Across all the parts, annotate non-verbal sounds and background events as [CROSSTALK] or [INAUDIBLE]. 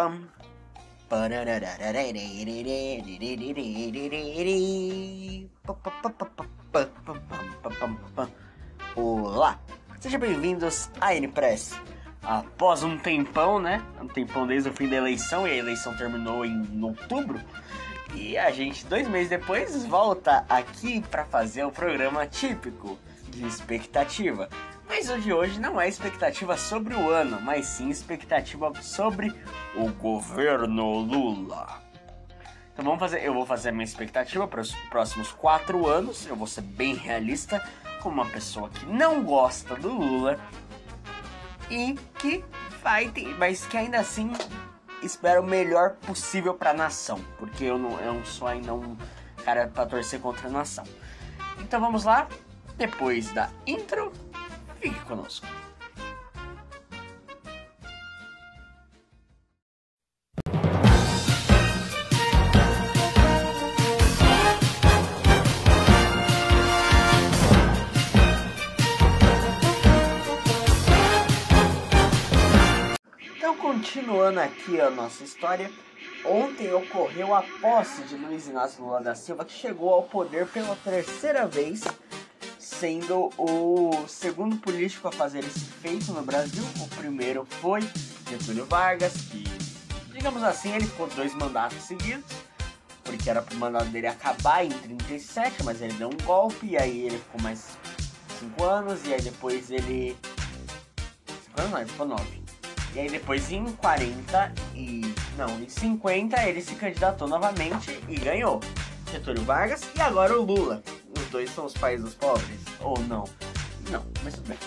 pam. Olá, sejam bem-vindos à N-Press. Após um tempão, né? Um tempão desde o fim da eleição, e a eleição terminou em outubro. E a gente, dois meses depois, volta aqui para fazer o programa típico de expectativa. Mas o de hoje não é expectativa sobre o ano, mas sim expectativa sobre o governo Lula. Então vamos fazer, eu vou fazer a minha expectativa para os próximos quatro anos. Eu vou ser bem realista, como uma pessoa que não gosta do Lula e que vai ter, mas que ainda assim espera o melhor possível para a nação, porque eu não, eu não sou ainda um cara para torcer contra a nação. Então vamos lá, depois da intro, fique conosco. Então, continuando aqui a nossa história, ontem ocorreu a posse de Luiz Inácio Lula da Silva, que chegou ao poder pela terceira vez, sendo o segundo político a fazer esse feito no Brasil. O primeiro foi Getúlio Vargas, que, digamos assim, ele ficou dois mandatos seguidos, porque era para o mandato dele acabar em 37, mas ele deu um golpe, e aí ele ficou mais cinco anos, e aí depois ele. Cinco anos não, ele ficou nove. E aí depois em 40 e. Não, em 50 ele se candidatou novamente e ganhou. Getúlio Vargas e agora o Lula. Dois são os pais dos pobres? Ou não? Não, mas tudo bem.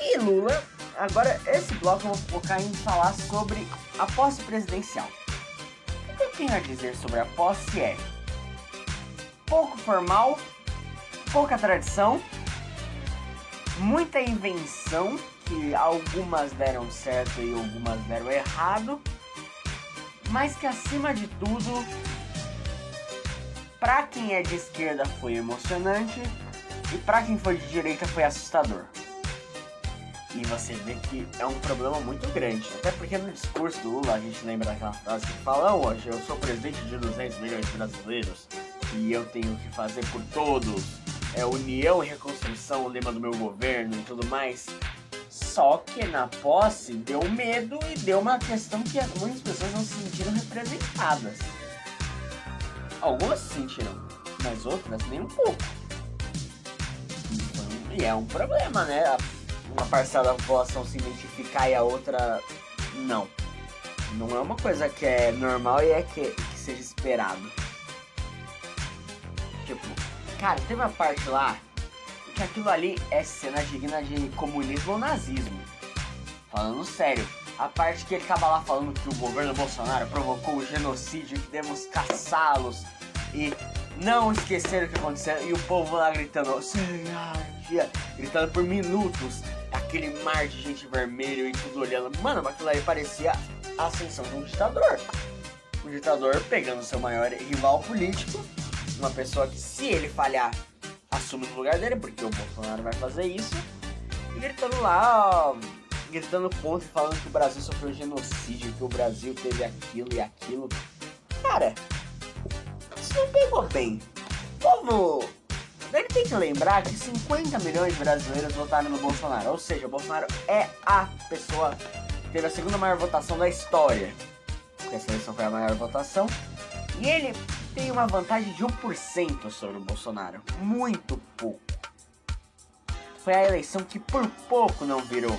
E Lula, agora esse bloco vou focar em falar sobre a posse presidencial. O que eu tenho a dizer sobre a posse é pouco formal, pouca tradição, muita invenção que algumas deram certo e algumas deram errado, mas que acima de tudo, para quem é de esquerda foi emocionante e para quem foi de direita foi assustador. E você vê que é um problema muito grande, até porque no discurso do Lula a gente lembra daquela frase que fala: hoje eu sou presidente de 200 milhões de brasileiros e eu tenho que fazer por todos. É união e reconstrução, o lema do meu governo e tudo mais. Só que na posse deu medo e deu uma questão que muitas pessoas não se sentiram representadas. Algumas se sentiram, mas outras nem um pouco. E é um problema, né? Uma parcela da população se identificar e a outra não. Não é uma coisa que é normal e é que, que seja esperado. Tipo, cara, teve uma parte lá que aquilo ali é cena digna de comunismo ou nazismo. Falando sério, a parte que ele acaba lá falando que o governo Bolsonaro provocou o genocídio, que devemos caçá-los. E não esquecer o que aconteceu, e o povo lá gritando, gritando por minutos, aquele mar de gente vermelho e tudo olhando. Mano, aquilo aí parecia a ascensão de um ditador. Um ditador pegando seu maior rival político, uma pessoa que se ele falhar assume no lugar dele, porque o Bolsonaro vai fazer isso, e gritando lá, ó, gritando contra e falando que o Brasil sofreu genocídio, que o Brasil teve aquilo e aquilo. Cara, isso não pegou bem. Povo, deve ter que lembrar que 50 milhões de brasileiros votaram no Bolsonaro, ou seja, o Bolsonaro é a pessoa que teve a segunda maior votação da história. Porque essa eleição foi a maior votação. E ele tem uma vantagem de 1% sobre o Bolsonaro. Muito pouco. Foi a eleição que por pouco não virou.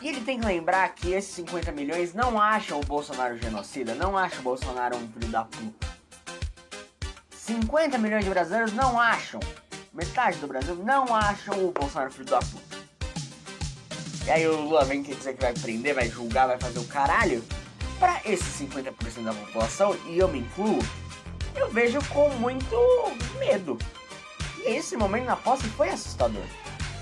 E ele tem que lembrar que esses 50 milhões não acham o Bolsonaro genocida, não acham o Bolsonaro um filho da puta. 50 milhões de brasileiros não acham. Metade do Brasil não acham o Bolsonaro filho da puta. E aí o Lula vem dizer que vai prender, vai julgar, vai fazer o caralho para esses 50% da população, e eu me incluo, eu vejo com muito medo. E esse momento na posse foi assustador.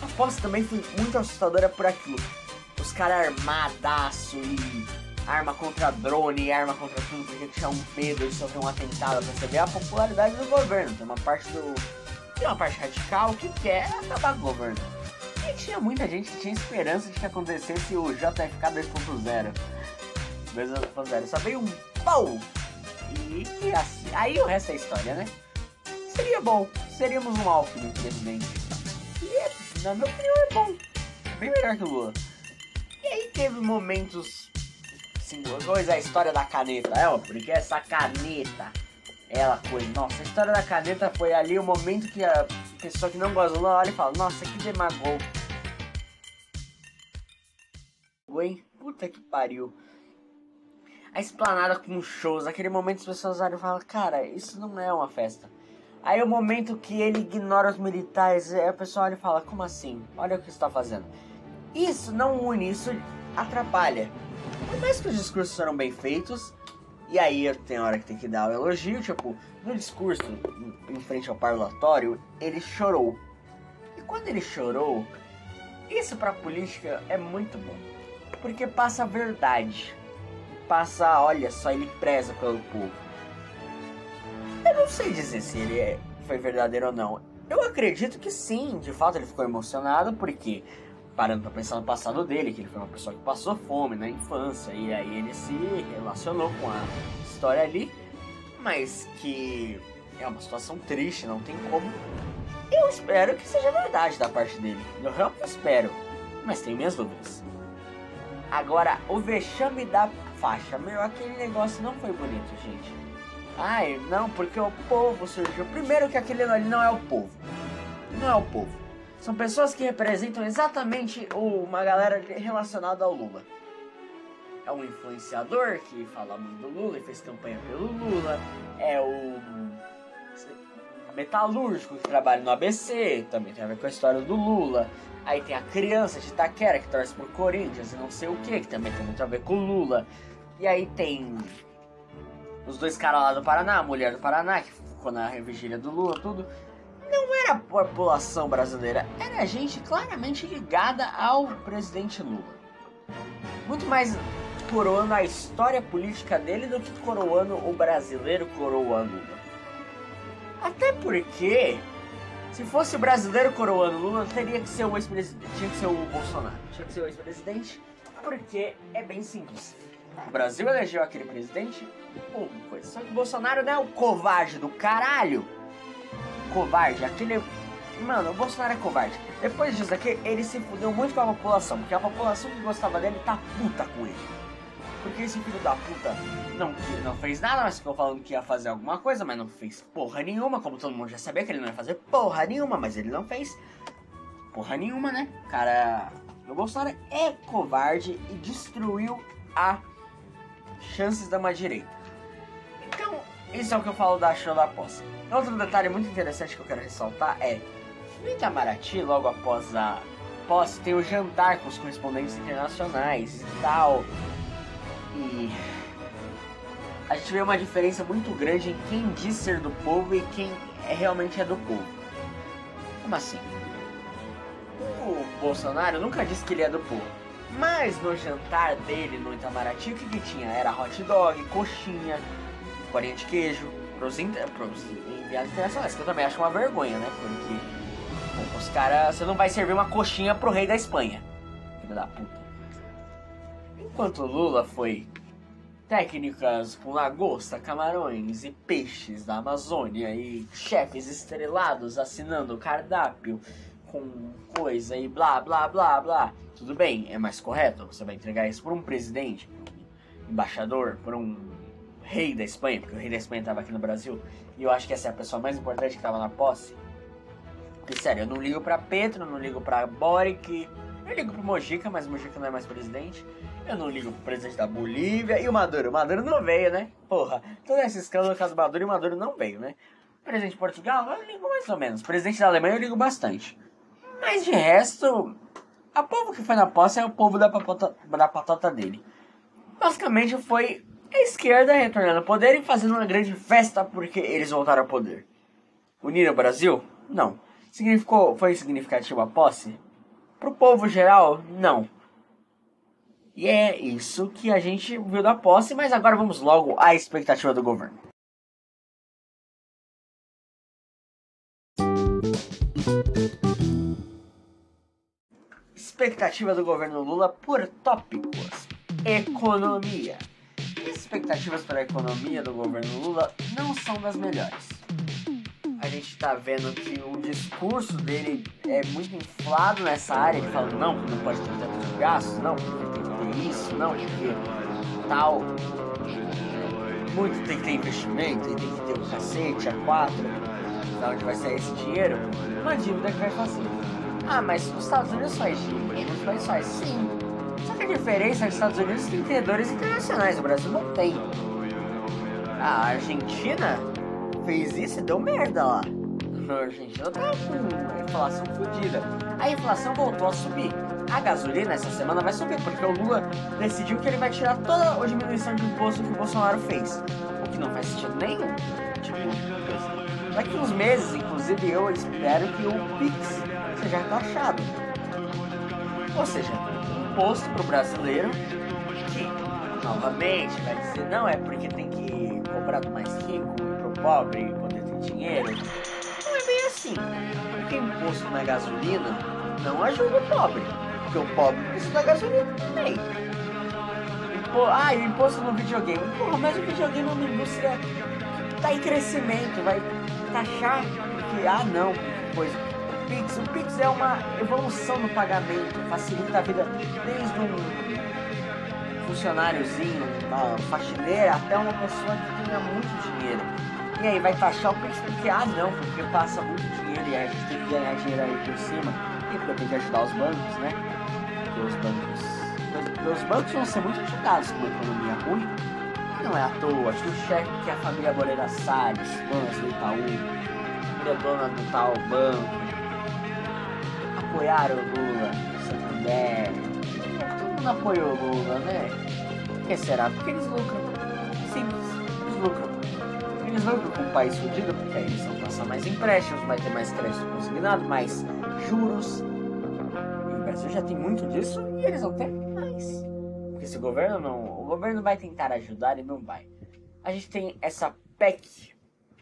A posse também foi muito assustadora por aquilo. Os caras armadaço e arma contra drone, arma contra tudo, porque tinha um medo de sofrer um atentado. Pra ver a popularidade do governo. Tem uma parte do. Tem uma parte radical que quer acabar com o governo. E tinha muita gente que tinha esperança de que acontecesse o JFK 2.0. 2.0 só veio um pau! E, e assim, aí o resto é história, né? Seria bom, seríamos um do presidente. E, na minha opinião, é bom. Bem melhor que o Lula. E aí teve momentos. Assim, coisa, a história da caneta. É, ó, porque essa caneta. Ela foi. Nossa, a história da caneta foi ali o momento que a pessoa que não gosta do Lula olha e fala: Nossa, que demagou. Hein? Puta que pariu. A esplanada com shows, aquele momento as pessoas olham e falam: Cara, isso não é uma festa. Aí o momento que ele ignora os militares, a pessoa olha e fala: Como assim? Olha o que está fazendo. Isso não une, isso atrapalha. Por mais que os discursos foram bem feitos, e aí tem hora que tem que dar o elogio, tipo, no discurso em frente ao parlatório, ele chorou. E quando ele chorou, isso pra política é muito bom. Porque passa a verdade. Passa, olha só, ele preza pelo povo. Eu não sei dizer se ele é, foi verdadeiro ou não. Eu acredito que sim, de fato ele ficou emocionado, porque parando pra pensar no passado dele, que ele foi uma pessoa que passou fome na infância, e aí ele se relacionou com a história ali, mas que é uma situação triste, não tem como. Eu espero que seja verdade da parte dele. Eu realmente espero, mas tenho minhas dúvidas. Agora, o vexame da faixa, meu, aquele negócio não foi bonito, gente. Ai, não, porque o povo surgiu. Primeiro que aquele ali não é o povo. Não é o povo são pessoas que representam exatamente uma galera relacionada ao Lula. É um influenciador que fala muito do Lula e fez campanha pelo Lula. É o metalúrgico que trabalha no ABC, também tem a ver com a história do Lula. Aí tem a criança de Itaquera que torce pro Corinthians e não sei o que, que também tem muito a ver com o Lula. E aí tem os dois caras lá do Paraná, a mulher do Paraná, que ficou na vigília do Lula, tudo não era a população brasileira, era gente claramente ligada ao presidente Lula. Muito mais coroando a história política dele do que coroando o brasileiro coroando Lula. Até porque, se fosse o brasileiro coroando Lula, teria que ser o ex-presidente, tinha que ser o Bolsonaro, tinha que ser o ex-presidente, porque é bem simples. O Brasil elegeu aquele presidente, uma coisa. Só que o Bolsonaro não é o covarde do caralho covarde, aquele. Mano, o Bolsonaro é covarde. Depois disso aqui, ele se fudeu muito com a população, porque a população que gostava dele tá puta com ele. Porque esse filho da puta não, não fez nada, mas ficou falando que ia fazer alguma coisa, mas não fez porra nenhuma, como todo mundo já sabia que ele não ia fazer porra nenhuma, mas ele não fez porra nenhuma, né? Cara, o Bolsonaro é covarde e destruiu a chances da uma direita. Isso é o que eu falo da show da posse. Outro detalhe muito interessante que eu quero ressaltar é no Itamaraty, logo após a posse, tem o jantar com os correspondentes internacionais e tal. E a gente vê uma diferença muito grande em quem diz ser do povo e quem é, realmente é do povo. Como assim? O Bolsonaro nunca disse que ele é do povo. Mas no jantar dele no Itamaraty, o que, que tinha? Era hot dog, coxinha, bolinha de queijo, pros, pros enviados internacionais, que eu também acho uma vergonha, né? Porque os caras. Você não vai servir uma coxinha pro rei da Espanha. Filho da puta. Enquanto Lula foi técnicas com lagosta, camarões e peixes da Amazônia e chefes estrelados assinando cardápio com coisa e blá blá blá blá. Tudo bem, é mais correto? Você vai entregar isso por um presidente, um embaixador, por um rei da Espanha, porque o rei da Espanha estava aqui no Brasil, e eu acho que essa é a pessoa mais importante que estava na posse. Porque, sério, eu não ligo pra Petro, não ligo pra Boric, eu ligo pro Mojica, mas o Mojica não é mais presidente. Eu não ligo pro presidente da Bolívia e o Maduro. O Maduro não veio, né? Porra, todo esse escândalo com o Maduro e o Maduro não veio, né? Presidente de Portugal, eu ligo mais ou menos. Presidente da Alemanha, eu ligo bastante. Mas de resto, a povo que foi na posse é o povo da patota, da patota dele. Basicamente foi a esquerda retornando ao poder e fazendo uma grande festa porque eles voltaram ao poder. Unir o Brasil? Não. Significou, foi significativa a posse? Pro povo geral? Não. E é isso que a gente viu da posse, mas agora vamos logo à expectativa do governo. Expectativa do governo Lula por tópicos: economia, expectativas para a economia do governo Lula não são das melhores. A gente está vendo que o discurso dele é muito inflado nessa área, ele fala, não, não pode ter tantos gastos, não, tem que ter isso, não, porque tal. Muito tem que ter investimento, tem que ter o cacete, a quatro, da onde vai sair esse dinheiro, uma dívida que vai fazer. Ah, mas os Estados Unidos faz dívida, os países faz sim. Só que a diferença é que os Estados Unidos têm credores internacionais, o Brasil não tem. A Argentina fez isso e deu merda lá. A Argentina tá com inflação fodida. A inflação voltou a subir. A gasolina essa semana vai subir, porque o Lula decidiu que ele vai tirar toda a diminuição de imposto que o Bolsonaro fez. O que não faz sentido nenhum. Tipo, daqui uns meses, inclusive eu espero que o Pix seja taxado. Ou seja, imposto pro brasileiro que, novamente, vai dizer, não, é porque tem que cobrar do mais rico pro pobre poder ter dinheiro. Não é bem assim. Porque imposto na gasolina não ajuda o pobre. Porque o pobre precisa da gasolina também. Impo ah, e imposto no videogame. Porra, mas o videogame é uma indústria que tá em crescimento, vai taxar porque, ah não, coisa. Pix, o Pix é uma evolução no pagamento, facilita a vida desde um funcionáriozinho, uma faxineira, até uma pessoa que tenha muito dinheiro. E aí vai taxar o Pix porque, ah não, porque passa muito dinheiro e a gente tem que ganhar dinheiro aí por cima. E porque tem que ajudar os bancos, né? Porque os bancos. Os bancos vão ser muito ajudados com uma economia ruim. Não é à toa que o chefe que a família Moreira Salles, dona do Itaú, é dona do tal banco, apoiaram o Lula, o Santander. Todo mundo apoiou o Lula, né? Por que será? Porque eles lucram. Simples, eles lucram. Eles lucram com o país fudido, porque aí eles vão passar mais empréstimos, vai ter mais crédito consignado, mais juros. E o Brasil já tem muito disso e eles vão ter mais. Porque se o governo não. O governo vai tentar ajudar e não vai. A gente tem essa PEC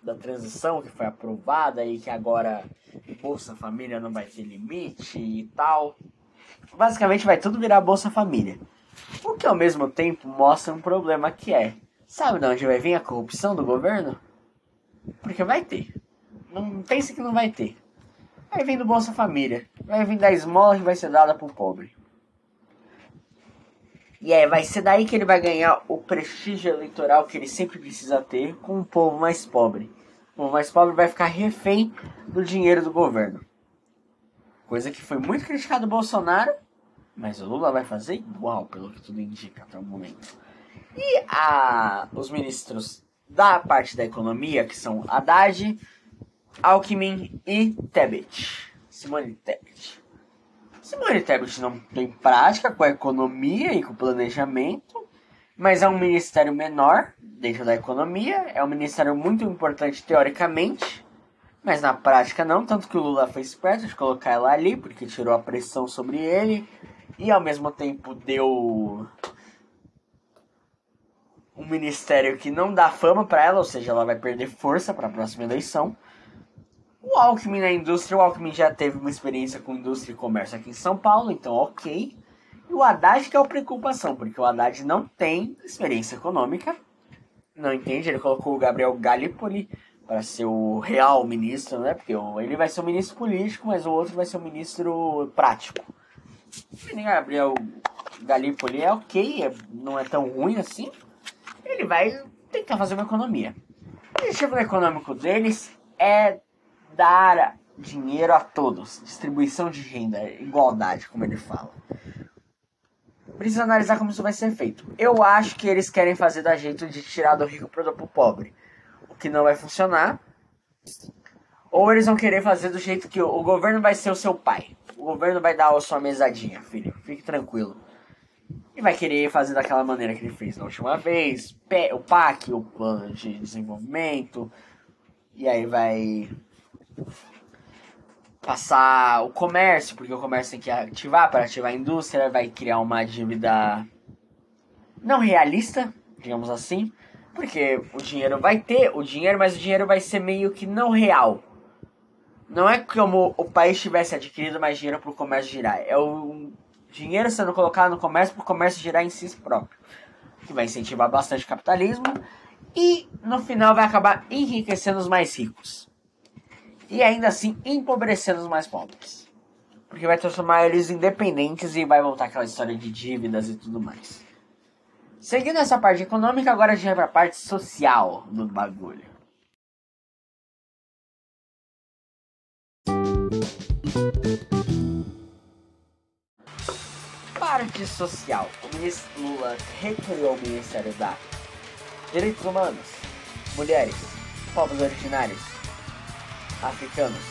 da transição que foi aprovada e que agora Bolsa Família não vai ter limite e tal. Basicamente vai tudo virar Bolsa Família. O que ao mesmo tempo mostra um problema que é. Sabe de onde vai vir a corrupção do governo? Porque vai ter. Não pense que não vai ter. Vai vir do Bolsa Família. Vai vir da esmola que vai ser dada pro pobre. E é, vai ser daí que ele vai ganhar o prestígio eleitoral que ele sempre precisa ter com o povo mais pobre. O povo mais pobre vai ficar refém do dinheiro do governo. Coisa que foi muito criticado do Bolsonaro, mas o Lula vai fazer igual, pelo que tudo indica até o momento. E a, os ministros da parte da economia, que são Haddad, Alckmin e Tebet. Simone Tebet. Simone Tebet não tem prática com a economia e com o planejamento, mas é um ministério menor dentro da economia, é um ministério muito importante teoricamente, mas na prática não, tanto que o Lula foi esperto de colocar ela ali, porque tirou a pressão sobre ele e ao mesmo tempo deu um ministério que não dá fama para ela, ou seja, ela vai perder força para a próxima eleição. O Alckmin na indústria, o Alckmin já teve uma experiência com indústria e comércio aqui em São Paulo, então ok. E o Haddad que é a preocupação, porque o Haddad não tem experiência econômica, não entende, ele colocou o Gabriel Gallipoli para ser o real ministro, né? Porque ele vai ser o ministro político, mas o outro vai ser o ministro prático. O Gabriel Gallipoli é ok, é, não é tão ruim assim. Ele vai tentar fazer uma economia. O objetivo econômico deles é dar dinheiro a todos, distribuição de renda, igualdade, como ele fala. Precisa analisar como isso vai ser feito. Eu acho que eles querem fazer da jeito de tirar do rico para o pobre, o que não vai funcionar. Ou eles vão querer fazer do jeito que o governo vai ser o seu pai. O governo vai dar a sua mesadinha, filho. Fique tranquilo. E vai querer fazer daquela maneira que ele fez na última vez. O PAC, o plano de desenvolvimento. E aí vai passar o comércio, porque o comércio tem que ativar para ativar a indústria, vai criar uma dívida não realista, digamos assim, porque o dinheiro vai ter o dinheiro, mas o dinheiro vai ser meio que não real. Não é como o país tivesse adquirido mais dinheiro para o comércio girar, é o dinheiro sendo colocado no comércio para o comércio girar em si próprio. que vai incentivar bastante o capitalismo e no final vai acabar enriquecendo os mais ricos. E ainda assim empobrecendo os mais pobres. Porque vai transformar eles independentes e vai voltar aquela história de dívidas e tudo mais. Seguindo essa parte econômica, agora a gente vai pra parte social do bagulho. Parte social. O ministro Lula recriou o Ministério da Direitos Humanos, Mulheres, Povos Originários, Africanos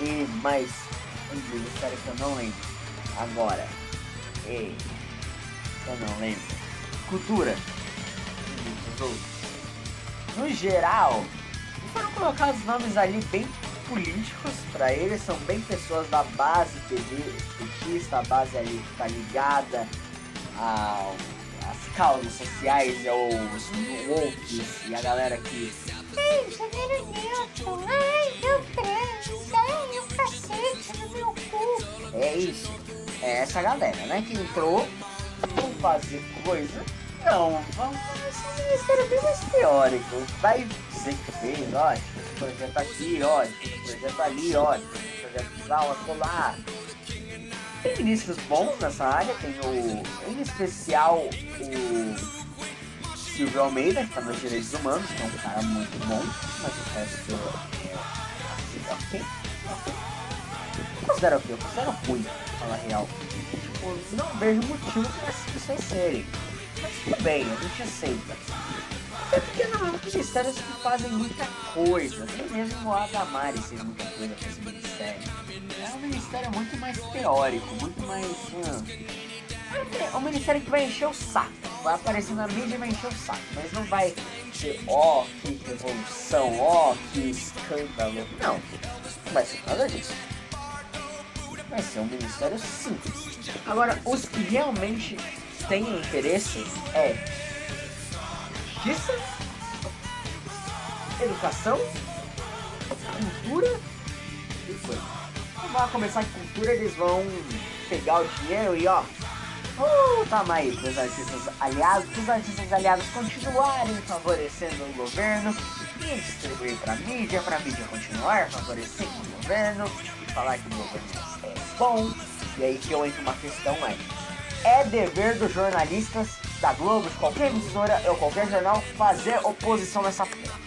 e mais um ministério que eu não lembro agora. E eu não lembro. Cultura. No geral, foram colocados nomes ali bem políticos para eles, são bem pessoas da base petista, a base ali que está ligada as causas sociais, os wolves e a galera que. É isso. É essa galera, né? Que entrou, vão fazer coisa. Não, vamos esse ministério bem mais teórico. Vai dizer que fez, esse projeto aqui, ó, projeto ali, ó, esse projeto lá, colar tem ministros bons nessa área, tem o. Em especial o Silvio Almeida, que está nos direitos humanos, que é um cara muito bom, mas o resto é ok. ok. Considero ok, eu considero ruim, pra falar a real. Tipo, não vejo motivo para essas pessoas serem. Mas tudo bem, a gente aceita. É porque não é um ministério que fazem muita coisa. Nem mesmo a Damares fez muita coisa com esse ministério é um ministério muito mais teórico, muito mais. Hum, é um ministério que vai encher o saco. Vai aparecer na mídia e vai encher o saco. Mas não vai ser, ó, oh, que revolução, ó, oh, que escândalo. Não, não vai ser nada disso. Vai ser um ministério simples. Agora, os que realmente têm interesse é justiça, educação, cultura e coisa vai começar com cultura, eles vão pegar o dinheiro e ó. Uh, tamo aí pros artistas aliados, os artistas aliados continuarem favorecendo o governo e distribuir pra mídia, pra mídia continuar favorecendo o governo e falar que o governo é bom. E aí que eu entro uma questão é, é dever dos jornalistas da Globo, de qualquer emissora ou qualquer jornal, fazer oposição nessa porra.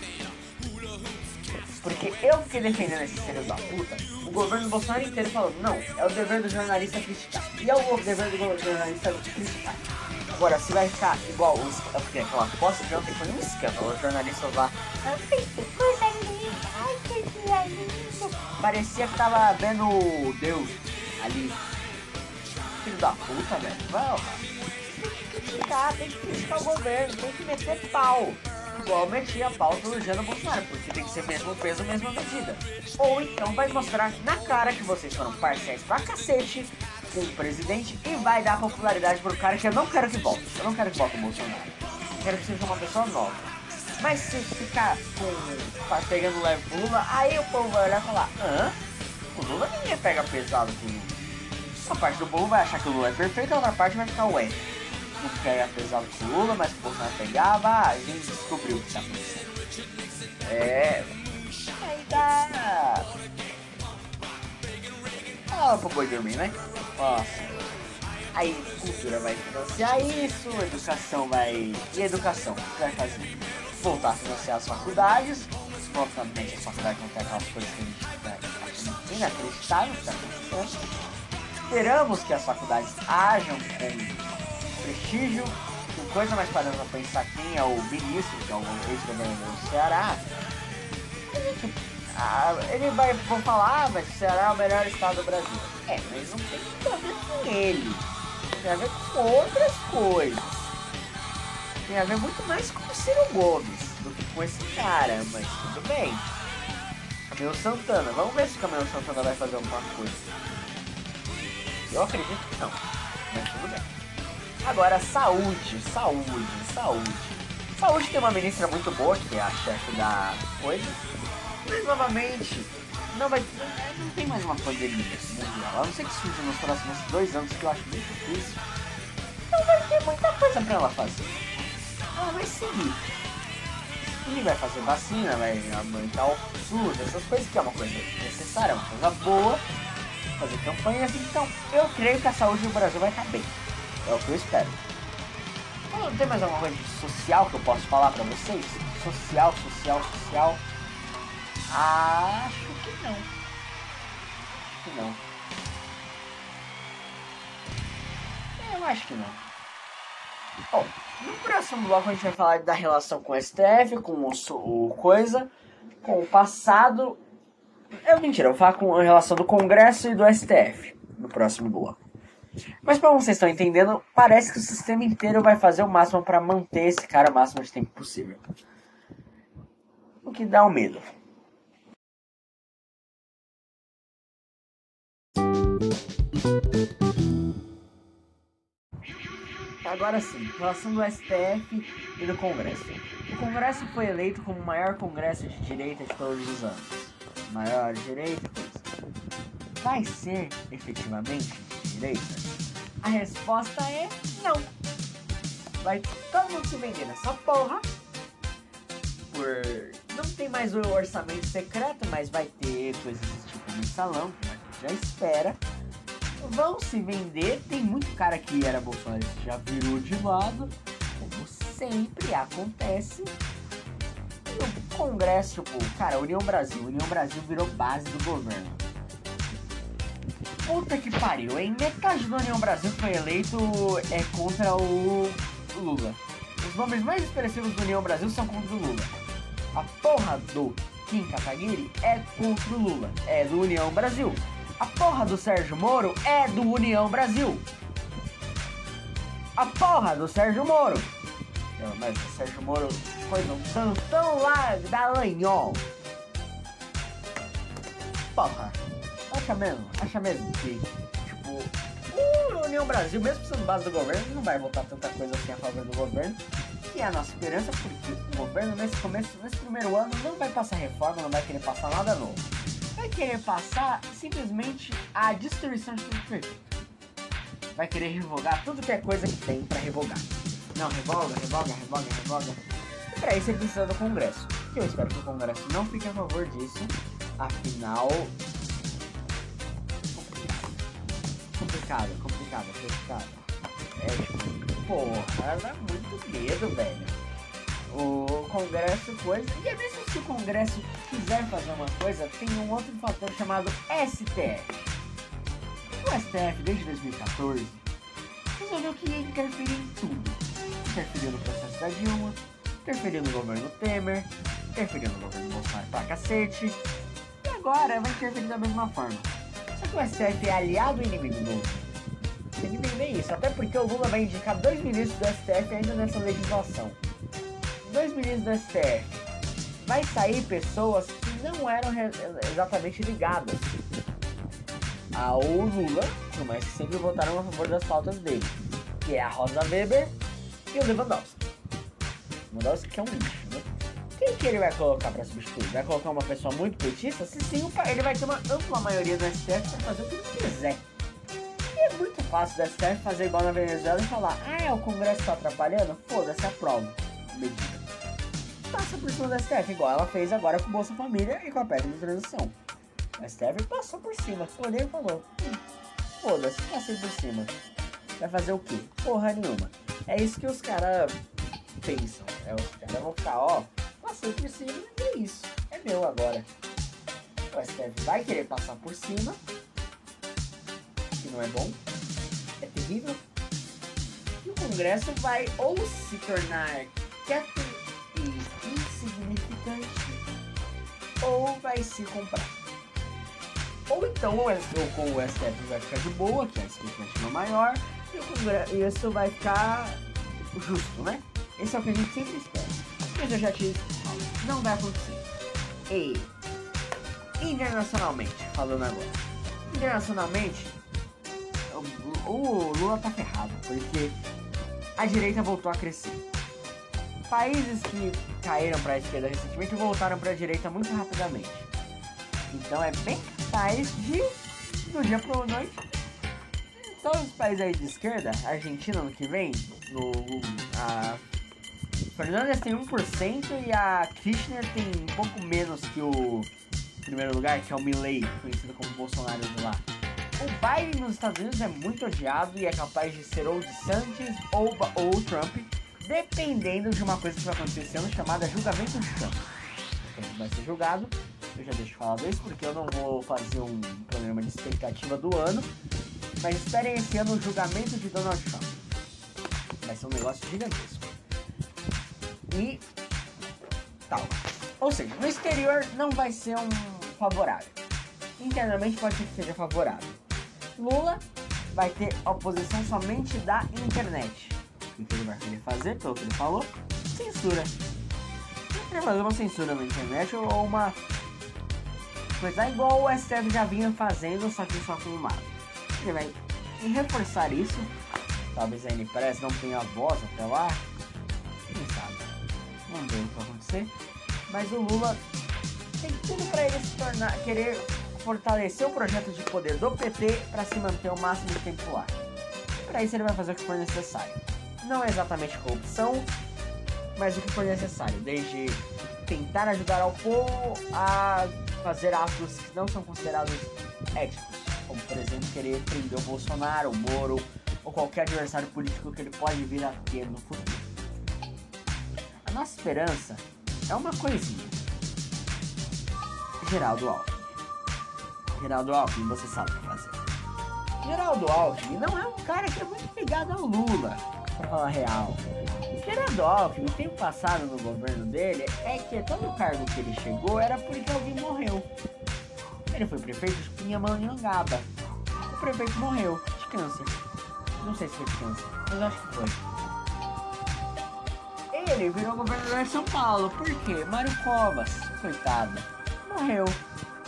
Porque eu fiquei defendendo esses filhos da puta, governo Bolsonaro inteiro falando, não, é o dever do jornalista criticar. E é o dever do jornalista criticar. Agora, se vai ficar igual os. Porque aquela posse de ontem foi um escândalo, os jornalistas lá. Que. Parecia que tava vendo Deus ali. Filho da puta, velho. Vai, tem que criticar, tem que criticar o governo, tem que meter pau igual metia a pauta elogiando Bolsonaro, porque tem que ser mesmo peso, mesma medida. Ou então vai mostrar na cara que vocês foram parciais pra cacete com o presidente e vai dar popularidade pro cara que eu não quero que volte. Eu não quero que volte o Bolsonaro. Eu quero que seja uma pessoa nova. Mas se ficar com, pegando leve pro Lula, aí o povo vai olhar e falar, hã? O Lula ninguém pega pesado com. Uma parte do povo vai achar que o Lula é perfeito, a outra parte vai ficar ué não pega pesado com o Lula, mas o Bolsonaro pegava, ah, a gente descobriu o que tá acontecendo. É. Aí dá. Fala pro boi dormir, né? Nossa. Aí cultura vai financiar isso, educação vai. E educação? O que vai fazer? Voltar a financiar as faculdades. Provavelmente as faculdades vão ter aquelas coisas que a gente fica inacreditável que está acontecendo. Esperamos que as faculdades ajam com prestígio. Com coisa mais parando pra pensar quem é o ministro, que é o ex-governador do Ceará. Ele, ele vai falar, ah, mas o Ceará é o melhor estado do Brasil. É, mas não tem muito a ver com ele. Tem a ver com outras coisas. Tem a ver muito mais com o Ciro Gomes do que com esse cara, mas tudo bem. Camilo Santana, vamos ver se o Camilo Santana vai fazer alguma coisa. Eu acredito que não. Agora, saúde, saúde, saúde. Saúde tem uma ministra muito boa, que é a chefe da coisa. Mas, novamente, não vai não tem mais uma pandemia mundial. A não ser que surja nos próximos dois anos, que eu acho muito difícil. Não vai ter muita coisa pra ela fazer. ela vai seguir. E vai fazer vacina, vai aumentar o SUS, essas coisas que é uma coisa necessária, uma coisa boa, fazer campanhas, então eu creio que a saúde no Brasil vai estar bem. É o que eu espero. Então, tem mais alguma coisa social que eu posso falar pra vocês? Social, social, social. Acho que não. Acho que não. Eu acho que não. Bom, no próximo bloco a gente vai falar da relação com o STF, com o, o coisa, com o passado. É mentira, eu vou falar com a relação do Congresso e do STF no próximo bloco. Mas como vocês estão entendendo, parece que o sistema inteiro vai fazer o máximo para manter esse cara o máximo de tempo possível. O que dá um medo. Agora sim, relação do STF e do Congresso. O Congresso foi eleito como o maior congresso de direita de todos os anos. Maior direita, Vai ser efetivamente direita? A resposta é não. Vai todo mundo se vender nessa porra. Por. Não tem mais o orçamento secreto, mas vai ter coisas desse tipo no salão, que gente já espera vão se vender. Tem muito cara que era bolsonarista que já virou de lado, como sempre acontece. No Congresso, tipo, cara, União Brasil, União Brasil virou base do governo. Puta que pariu, hein? Do União Brasil foi eleito é contra o Lula. Os nomes mais expressivos do União Brasil são contra o Lula. A porra do Kim Kataguiri é contra o Lula, é do União Brasil. A porra do Sérgio Moro é do União Brasil. A porra do Sérgio Moro. Não, mas o Sérgio Moro foi no tantão lá da Lanhol. Porra. Acha mesmo? Acha mesmo que, tipo, o União Brasil, mesmo sendo base do governo, não vai votar tanta coisa assim a favor do governo. Que é a nossa esperança, porque o governo nesse começo, nesse primeiro ano, não vai passar reforma, não vai querer passar nada novo vai querer passar simplesmente a destruição de tudo perfeito. Vai querer revogar tudo que é coisa que tem para revogar. Não, revoga, revoga, revoga, revoga. E pra isso ele precisa do Congresso. Eu espero que o Congresso não fique a favor disso. Afinal. Complicado, complicado, complicado. É tipo, porra, dá muito medo, velho o Congresso coisa. E é mesmo se o Congresso quiser fazer uma coisa, tem um outro fator chamado STF. O STF, desde 2014, resolveu que ia interferir em tudo. Interferiu no processo da Dilma, interferiu no governo Temer, interferiu no governo Bolsonaro pra cacete, e agora vai interferir da mesma forma. Só que o STF é aliado inimigo do Lula? Tem que entender isso, até porque o Lula vai indicar dois ministros do STF ainda nessa legislação dois ministros do STF, vai sair pessoas que não eram exatamente ligadas ao Lula, mas que sempre votaram a favor das pautas dele, que é a Rosa Weber e o Lewandowski. Lewandowski que é um lixo? Quem que ele vai colocar para substituir? Vai colocar uma pessoa muito petista? Se sim, ele vai ter uma ampla maioria do STF para fazer o que ele quiser. E é muito fácil do STF fazer igual na Venezuela e falar: ah, o Congresso está atrapalhando? Foda-se, aprova. Medida passa por cima do STF, igual ela fez agora com Bolsa Família e com a PEC de transição. O STF passou por cima, olhei e falou: hum, foda-se, passei por cima. Vai fazer o quê? Porra nenhuma. É isso que os caras pensam. É, os caras vão ficar, ó, passei por cima e é isso. É meu agora. O STF vai querer passar por cima, que não é bom, é terrível. E o Congresso vai ou se tornar quieto ou vai se comprar. Ou então o, o, STF vai ficar de boa, que é a expectativa maior, e o Congresso vai ficar justo, né? Esse é o que a gente sempre espera. Mas eu já te não vai acontecer. E internacionalmente, falando agora. Internacionalmente, o, Lula tá ferrado, porque a direita voltou a crescer países que caíram para esquerda recentemente voltaram para a direita muito rapidamente. Então é bem capaz de, do dia para noite, todos os países aí de esquerda, Argentina no que vem, no, a Fernandes tem 1% e a Kirchner tem um pouco menos que o primeiro lugar, que é o Milley, conhecido como Bolsonaro de lá. O Biden nos Estados Unidos é muito odiado e é capaz de ser ou de Santos ou, ou Trump, dependendo de uma coisa que vai acontecer esse ano chamada julgamento de Trump. Trump vai ser julgado, eu já deixo falado isso porque eu não vou fazer um programa de expectativa do ano, mas esperem esse ano o julgamento de Donald Trump. Vai ser um negócio gigantesco. E tal. Ou seja, no exterior não vai ser um favorável. Internamente pode ser que seja favorável. Lula vai ter oposição somente da internet. O que ele vai querer fazer, pelo que ele falou? Censura. Ele querer fazer uma censura na internet ou uma coisa igual o STF já vinha fazendo, só que só com mato. Ele vai reforçar isso. Talvez a NPRES não tenha voz até lá. Quem sabe? Vamos ver o que vai acontecer. Mas o Lula tem tudo para ele se tornar, querer fortalecer o projeto de poder do PT para se manter o máximo de tempo lá. Para isso ele vai fazer o que for necessário. Não é exatamente corrupção, mas o que for necessário, desde tentar ajudar ao povo a fazer atos que não são considerados éticos, como por exemplo querer prender o Bolsonaro, o Moro ou qualquer adversário político que ele pode vir a ter no futuro. Nossa esperança é uma coisinha. Geraldo Alckmin. Geraldo Alckmin, você sabe o que fazer. Geraldo Alckmin não é um cara que é muito ligado ao Lula, pra falar real. O Geraldo Alckmin tem um passado no governo dele é que todo cargo que ele chegou era porque alguém morreu. Ele foi prefeito de Pinhamonhangaba. O prefeito morreu de câncer. Não sei se foi de câncer, mas acho que foi. Ele virou governador de São Paulo. Por quê? Mário Covas, coitado, morreu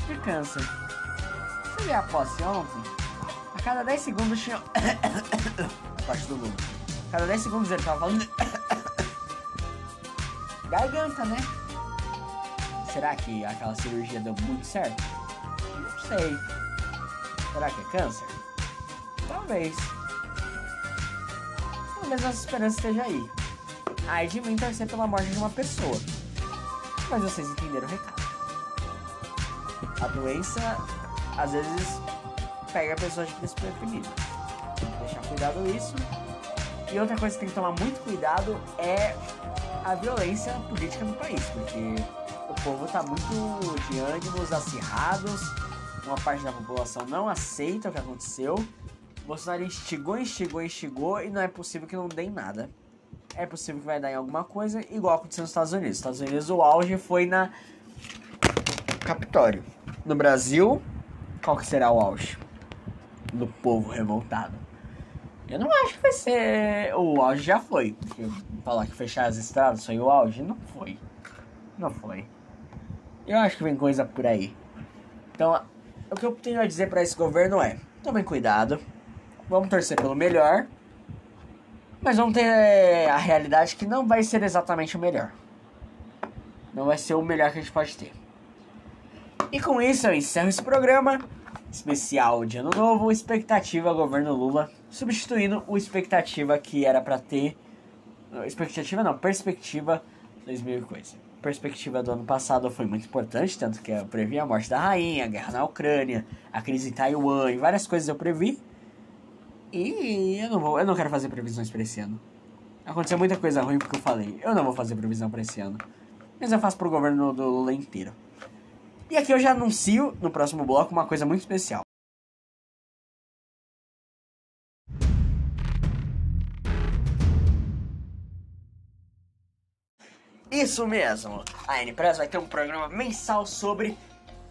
de câncer. Você viu a posse ontem? A cada 10 segundos tinha. [COUGHS] a parte do Lula. A cada 10 segundos ele tava falando. [COUGHS] Garganta, né? Será que aquela cirurgia deu muito certo? Não sei. Será que é câncer? Talvez. Talvez nossa esperança esteja aí. De mim torcer pela morte de uma pessoa. Mas vocês entenderam o recado. A doença, às vezes, pega pessoas desprevenidas. Tem que deixar cuidado isso. E outra coisa que tem que tomar muito cuidado é a violência política no país, porque o povo tá muito de ânimos acirrados, uma parte da população não aceita o que aconteceu. Bolsonaro instigou, instigou, instigou e não é possível que não dê nada. É possível que vai dar em alguma coisa, igual aconteceu nos Estados Unidos. Nos Estados Unidos o auge foi na Capitólio. No Brasil, qual que será o auge? Do povo revoltado. Eu não acho que vai ser. O auge já foi. Porque falar que fechar as estradas foi o auge, não foi. Não foi. Eu acho que vem coisa por aí. Então, o que eu tenho a dizer para esse governo é: tomem cuidado, vamos torcer pelo melhor, mas vamos ter a realidade que não vai ser exatamente o melhor. Não vai ser o melhor que a gente pode ter. E com isso eu encerro esse programa especial de Ano Novo, expectativa governo Lula, substituindo o expectativa que era para ter. Expectativa não, perspectiva 2000 e coisa. Perspectiva do ano passado foi muito importante, tanto que eu previ a morte da rainha, a guerra na Ucrânia, a crise em Taiwan e várias coisas eu previ. E eu não vou, eu não quero fazer previsões para esse ano. Aconteceu muita coisa ruim porque eu falei, eu não vou fazer previsão para esse ano. Mas eu faço pro governo do Lula inteiro. E aqui eu já anuncio no próximo bloco uma coisa muito especial. Isso mesmo! A N-Press vai ter um programa mensal sobre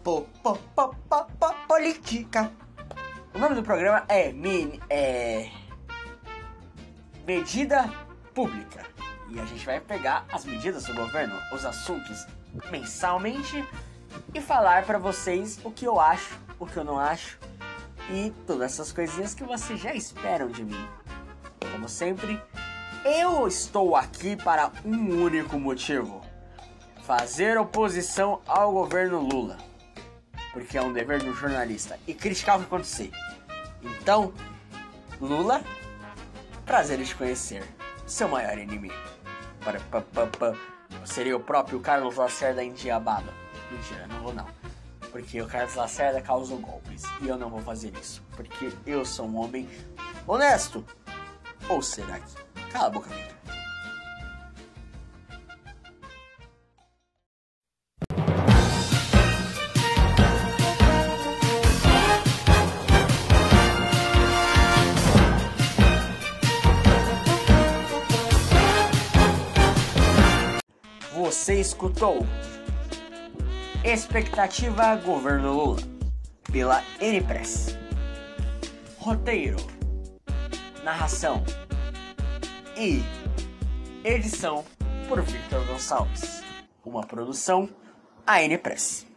po, po, po, po, po, política. O nome do programa é, mini, é Medida Pública. E a gente vai pegar as medidas do governo, os assuntos mensalmente e falar para vocês o que eu acho, o que eu não acho e todas essas coisinhas que vocês já esperam de mim. Como sempre, eu estou aqui para um único motivo: fazer oposição ao governo Lula. Porque é um dever do jornalista e criticar o que acontecer. Então, Lula, prazer em te conhecer, seu maior inimigo. para, pa, pa, pa. Seria o próprio Carlos Lacerda endiabado. Mentira, não vou não. Porque o Carlos Lacerda causou golpes. E eu não vou fazer isso. Porque eu sou um homem honesto. Ou será que? Cala a boca, Victor. Escutou? Expectativa Governo Lula pela N-Press. Roteiro, narração e edição por Victor Gonçalves. Uma produção AN Press.